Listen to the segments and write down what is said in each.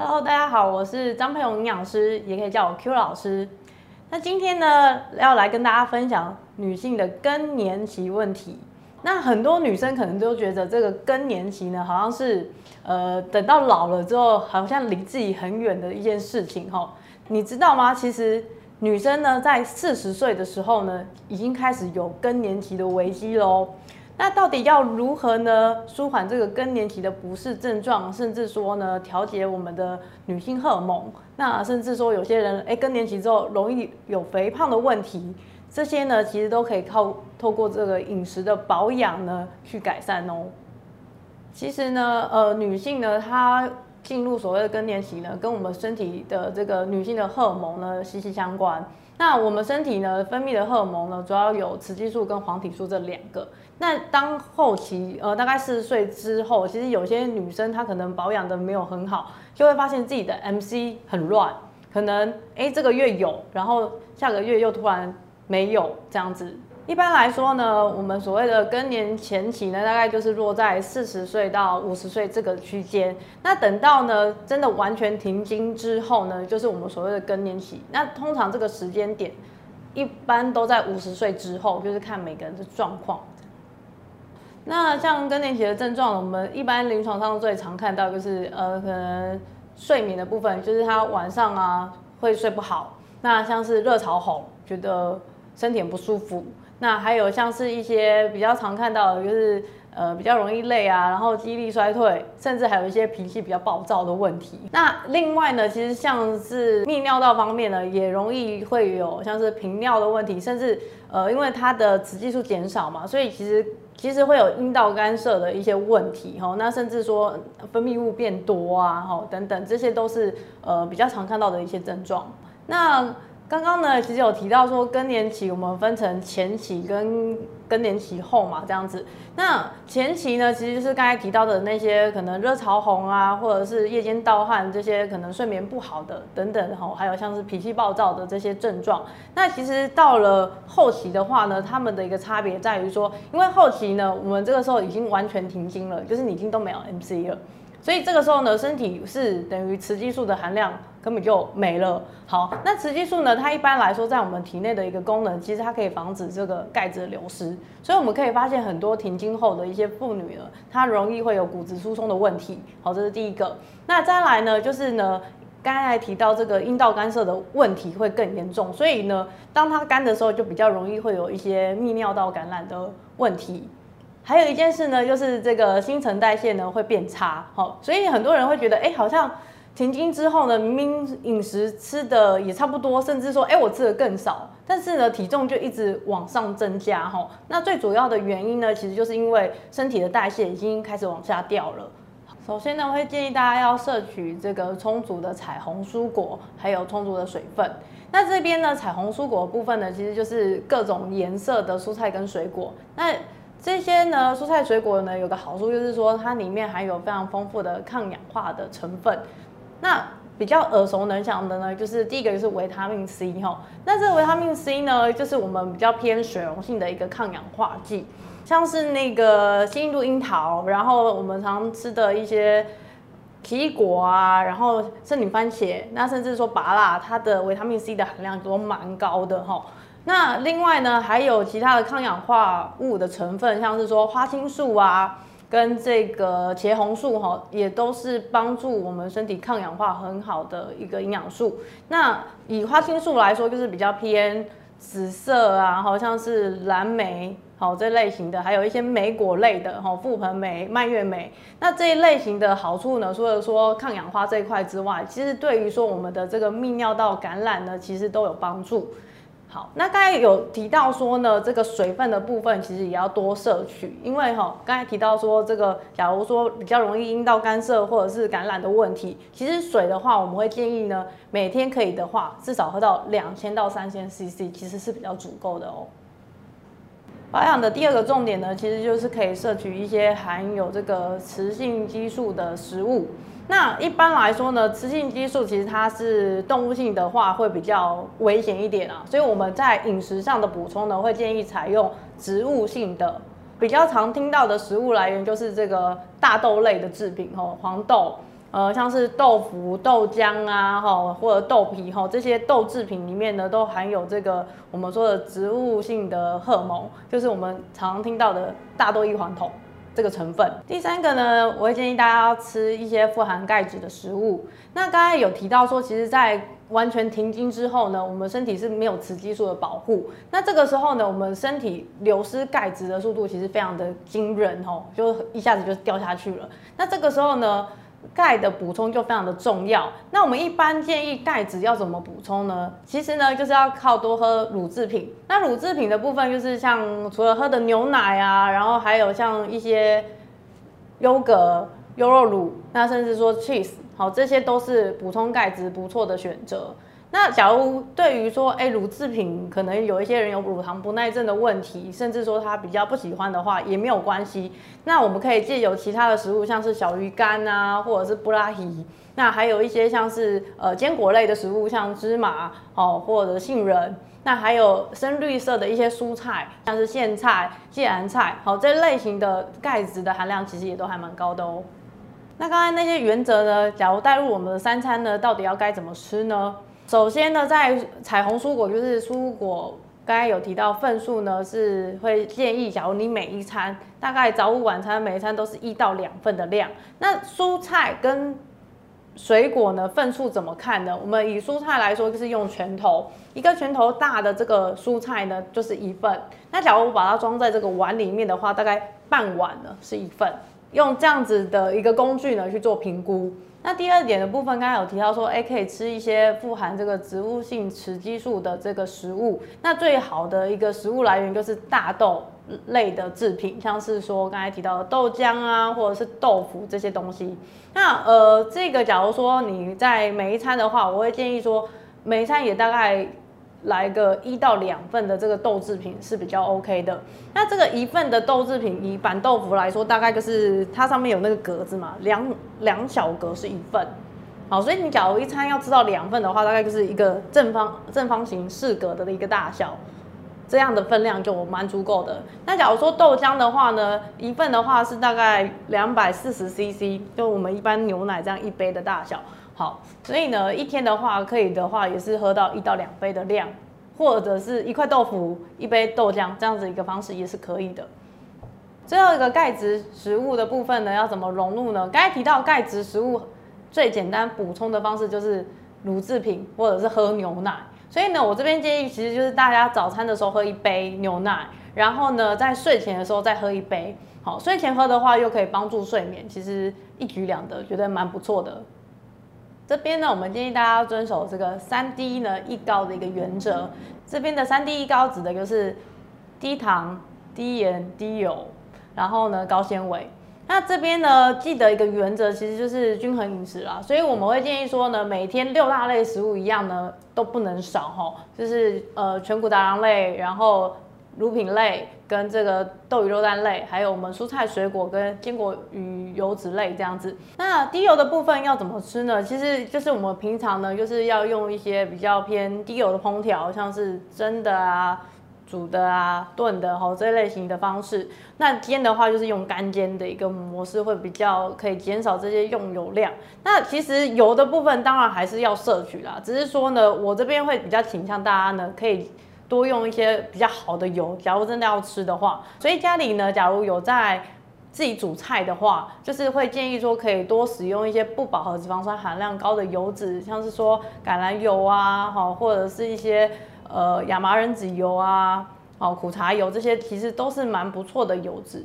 Hello，大家好，我是张佩荣营养师，也可以叫我 Q 老师。那今天呢，要来跟大家分享女性的更年期问题。那很多女生可能都觉得这个更年期呢，好像是呃等到老了之后，好像离自己很远的一件事情哈。你知道吗？其实女生呢，在四十岁的时候呢，已经开始有更年期的危机喽。那到底要如何呢？舒缓这个更年期的不适症状，甚至说呢，调节我们的女性荷尔蒙。那甚至说有些人，哎，更年期之后容易有肥胖的问题，这些呢，其实都可以靠透过这个饮食的保养呢去改善哦。其实呢，呃，女性呢，她进入所谓的更年期呢，跟我们身体的这个女性的荷尔蒙呢息息相关。那我们身体呢分泌的荷尔蒙呢，主要有雌激素跟黄体素这两个。那当后期呃大概四十岁之后，其实有些女生她可能保养的没有很好，就会发现自己的 MC 很乱，可能哎这个月有，然后下个月又突然没有这样子。一般来说呢，我们所谓的更年前期呢，大概就是落在四十岁到五十岁这个区间。那等到呢真的完全停经之后呢，就是我们所谓的更年期。那通常这个时间点一般都在五十岁之后，就是看每个人的状况。那像更年期的症状，我们一般临床上最常看到就是呃可能睡眠的部分，就是他晚上啊会睡不好。那像是热潮红，觉得身体很不舒服。那还有像是一些比较常看到的，就是呃比较容易累啊，然后记忆力衰退，甚至还有一些脾气比较暴躁的问题。那另外呢，其实像是泌尿道方面呢，也容易会有像是频尿的问题，甚至呃因为它的雌激素减少嘛，所以其实其实会有阴道干涉的一些问题哈。那甚至说分泌物变多啊，哈等等，这些都是呃比较常看到的一些症状。那刚刚呢，其实有提到说更年期我们分成前期跟更年期后嘛，这样子。那前期呢，其实就是刚才提到的那些可能热潮红啊，或者是夜间盗汗这些可能睡眠不好的等等吼，还有像是脾气暴躁的这些症状。那其实到了后期的话呢，他们的一个差别在于说，因为后期呢，我们这个时候已经完全停经了，就是你已经都没有 MC 了。所以这个时候呢，身体是等于雌激素的含量根本就没了。好，那雌激素呢，它一般来说在我们体内的一个功能，其实它可以防止这个钙质的流失。所以我们可以发现很多停经后的一些妇女呢，她容易会有骨质疏松的问题。好，这是第一个。那再来呢，就是呢，刚才提到这个阴道干涉的问题会更严重。所以呢，当它干的时候，就比较容易会有一些泌尿道感染的问题。还有一件事呢，就是这个新陈代谢呢会变差，好，所以很多人会觉得，哎，好像停经之后呢，明明饮食吃的也差不多，甚至说，哎，我吃的更少，但是呢，体重就一直往上增加，哈，那最主要的原因呢，其实就是因为身体的代谢已经开始往下掉了。首先呢，我会建议大家要摄取这个充足的彩虹蔬果，还有充足的水分。那这边呢，彩虹蔬果部分呢，其实就是各种颜色的蔬菜跟水果。那这些呢，蔬菜水果呢，有个好处就是说，它里面含有非常丰富的抗氧化的成分。那比较耳熟能详的呢，就是第一个就是维他命 C 哈。那这个维他命 C 呢，就是我们比较偏水溶性的一个抗氧化剂，像是那个新印度樱桃，然后我们常吃的一些奇异果啊，然后圣女番茄，那甚至说芭辣，它的维他命 C 的含量都蛮高的哈。那另外呢，还有其他的抗氧化物的成分，像是说花青素啊，跟这个茄红素哈，也都是帮助我们身体抗氧化很好的一个营养素。那以花青素来说，就是比较偏紫色啊，好像是蓝莓好这类型的，还有一些莓果类的哈，覆盆莓、蔓越莓。那这一类型的好处呢，除了说抗氧化这一块之外，其实对于说我们的这个泌尿道感染呢，其实都有帮助。好，那刚才有提到说呢，这个水分的部分其实也要多摄取，因为哈，刚才提到说这个，假如说比较容易阴道干涩或者是感染的问题，其实水的话，我们会建议呢，每天可以的话，至少喝到两千到三千 CC，其实是比较足够的哦。保养的第二个重点呢，其实就是可以摄取一些含有这个雌性激素的食物。那一般来说呢，雌性激素其实它是动物性的话会比较危险一点啊，所以我们在饮食上的补充呢，会建议采用植物性的。比较常听到的食物来源就是这个大豆类的制品哦，黄豆，呃，像是豆腐、豆浆啊，哈，或者豆皮哈，这些豆制品里面呢，都含有这个我们说的植物性的荷尔蒙，就是我们常听到的大豆异黄酮这个成分。第三个呢，我会建议大家要吃一些富含钙质的食物。那刚才有提到说，其实，在完全停经之后呢，我们身体是没有雌激素的保护。那这个时候呢，我们身体流失钙质的速度其实非常的惊人哦，就一下子就掉下去了。那这个时候呢？钙的补充就非常的重要。那我们一般建议钙质要怎么补充呢？其实呢，就是要靠多喝乳制品。那乳制品的部分就是像除了喝的牛奶啊，然后还有像一些优格、优酪乳，那甚至说 cheese，好，这些都是补充钙质不错的选择。那假如对于说，哎，乳制品可能有一些人有乳糖不耐症的问题，甚至说他比较不喜欢的话，也没有关系。那我们可以借由其他的食物，像是小鱼干啊，或者是布拉提，那还有一些像是呃坚果类的食物，像芝麻哦，或者杏仁，那还有深绿色的一些蔬菜，像是苋菜、芥蓝菜，好，这类型的钙质的含量其实也都还蛮高的哦。那刚才那些原则呢，假如带入我们的三餐呢，到底要该怎么吃呢？首先呢，在彩虹蔬果就是蔬果，刚才有提到份数呢，是会建议，假如你每一餐大概早午晚餐每一餐都是一到两份的量。那蔬菜跟水果呢，份数怎么看呢？我们以蔬菜来说，就是用拳头，一个拳头大的这个蔬菜呢，就是一份。那假如我把它装在这个碗里面的话，大概半碗呢是一份。用这样子的一个工具呢去做评估。那第二点的部分，刚才有提到说，哎，可以吃一些富含这个植物性雌激素的这个食物。那最好的一个食物来源就是大豆类的制品，像是说刚才提到的豆浆啊，或者是豆腐这些东西。那呃，这个假如说你在每一餐的话，我会建议说，每一餐也大概。来个一到两份的这个豆制品是比较 OK 的。那这个一份的豆制品，以板豆腐来说，大概就是它上面有那个格子嘛，两两小格是一份。好，所以你假如一餐要吃到两份的话，大概就是一个正方正方形四格的一个大小，这样的分量就蛮足够的。那假如说豆浆的话呢，一份的话是大概两百四十 CC，就我们一般牛奶这样一杯的大小。好，所以呢，一天的话，可以的话也是喝到一到两杯的量，或者是一块豆腐、一杯豆浆这样子一个方式也是可以的。最后一个钙质食物的部分呢，要怎么融入呢？刚才提到钙质食物最简单补充的方式就是乳制品或者是喝牛奶。所以呢，我这边建议其实就是大家早餐的时候喝一杯牛奶，然后呢，在睡前的时候再喝一杯。好，睡前喝的话又可以帮助睡眠，其实一举两得，觉得蛮不错的。这边呢，我们建议大家要遵守这个三低呢一高的一个原则。这边的三低一高指的就是低糖、低盐、低油，然后呢高纤维。那这边呢，记得一个原则，其实就是均衡饮食啦。所以我们会建议说呢，每天六大类食物一样呢都不能少哈，就是呃全谷杂粮类，然后。乳品类跟这个豆鱼肉蛋类，还有我们蔬菜水果跟坚果与油脂类这样子。那低油的部分要怎么吃呢？其实就是我们平常呢，就是要用一些比较偏低油的烹调，像是蒸的啊、煮的啊、炖的哈这类型的方式。那煎的话，就是用干煎的一个模式，会比较可以减少这些用油量。那其实油的部分当然还是要摄取啦，只是说呢，我这边会比较倾向大家呢可以。多用一些比较好的油，假如真的要吃的话，所以家里呢，假如有在自己煮菜的话，就是会建议说可以多使用一些不饱和脂肪酸含量高的油脂，像是说橄榄油啊，好，或者是一些呃亚麻仁籽油啊，好，苦茶油这些其实都是蛮不错的油脂。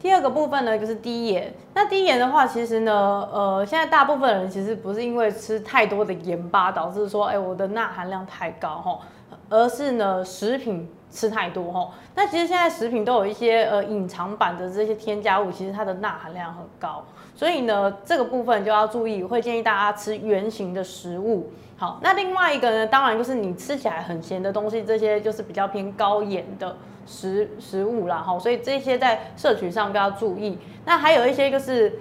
第二个部分呢，就是低盐。那低盐的话，其实呢，呃，现在大部分人其实不是因为吃太多的盐巴导致说，哎，我的钠含量太高哈。而是呢，食品吃太多哈，那其实现在食品都有一些呃隐藏版的这些添加物，其实它的钠含量很高，所以呢，这个部分就要注意，会建议大家吃原形的食物。好，那另外一个呢，当然就是你吃起来很咸的东西，这些就是比较偏高盐的食食物啦哈，所以这些在摄取上都要注意。那还有一些就是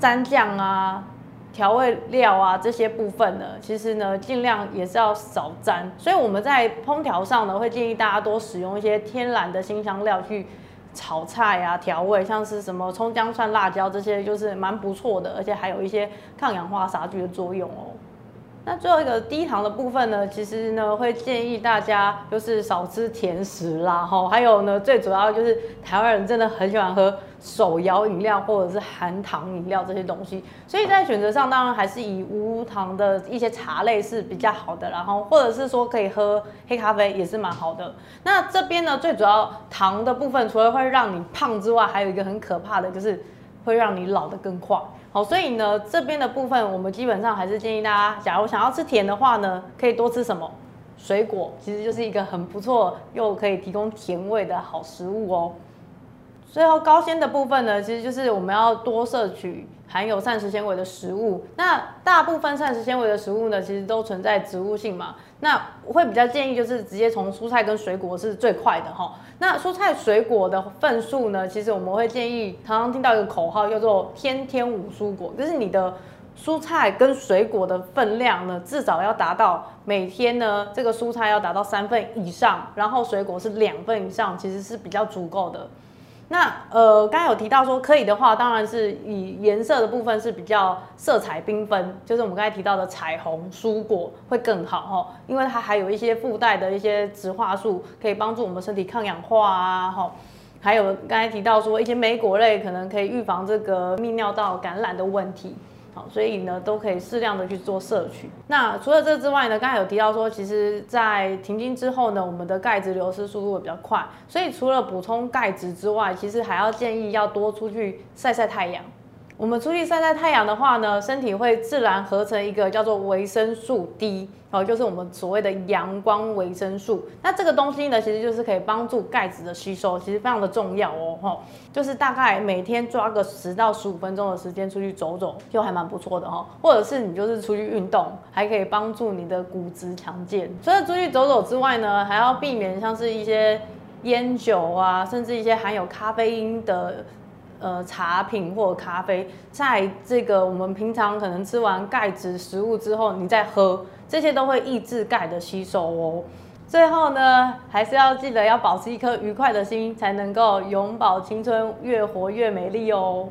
蘸酱啊。调味料啊，这些部分呢，其实呢，尽量也是要少沾。所以我们在烹调上呢，会建议大家多使用一些天然的辛香料去炒菜啊调味，像是什么葱姜蒜辣椒这些，就是蛮不错的，而且还有一些抗氧化杀菌的作用哦。那最后一个低糖的部分呢，其实呢会建议大家就是少吃甜食啦，哈，还有呢最主要就是台湾人真的很喜欢喝手摇饮料或者是含糖饮料这些东西，所以在选择上当然还是以无糖的一些茶类是比较好的，然后或者是说可以喝黑咖啡也是蛮好的。那这边呢最主要糖的部分，除了会让你胖之外，还有一个很可怕的就是会让你老得更快。好，所以呢，这边的部分我们基本上还是建议大家，假如想要吃甜的话呢，可以多吃什么水果，其实就是一个很不错又可以提供甜味的好食物哦。最后高纤的部分呢，其实就是我们要多摄取。含有膳食纤维的食物，那大部分膳食纤维的食物呢，其实都存在植物性嘛。那我会比较建议就是直接从蔬菜跟水果是最快的哈。那蔬菜水果的份数呢，其实我们会建议，常常听到一个口号叫做“天天五蔬果”，就是你的蔬菜跟水果的分量呢，至少要达到每天呢，这个蔬菜要达到三份以上，然后水果是两份以上，其实是比较足够的。那呃，刚才有提到说可以的话，当然是以颜色的部分是比较色彩缤纷，就是我们刚才提到的彩虹蔬果会更好哈，因为它还有一些附带的一些植化素，可以帮助我们身体抗氧化啊哈，还有刚才提到说一些莓果类可能可以预防这个泌尿道感染的问题。好，所以呢，都可以适量的去做摄取。那除了这之外呢，刚才有提到说，其实，在停经之后呢，我们的钙质流失速度会比较快。所以除了补充钙质之外，其实还要建议要多出去晒晒太阳。我们出去晒晒太阳的话呢，身体会自然合成一个叫做维生素 D，哦，就是我们所谓的阳光维生素。那这个东西呢，其实就是可以帮助钙质的吸收，其实非常的重要哦，哈，就是大概每天抓个十到十五分钟的时间出去走走，就还蛮不错的哈。或者是你就是出去运动，还可以帮助你的骨质强健。除了出去走走之外呢，还要避免像是一些烟酒啊，甚至一些含有咖啡因的。呃，茶品或咖啡，在这个我们平常可能吃完钙质食物之后，你再喝，这些都会抑制钙的吸收哦。最后呢，还是要记得要保持一颗愉快的心，才能够永葆青春，越活越美丽哦。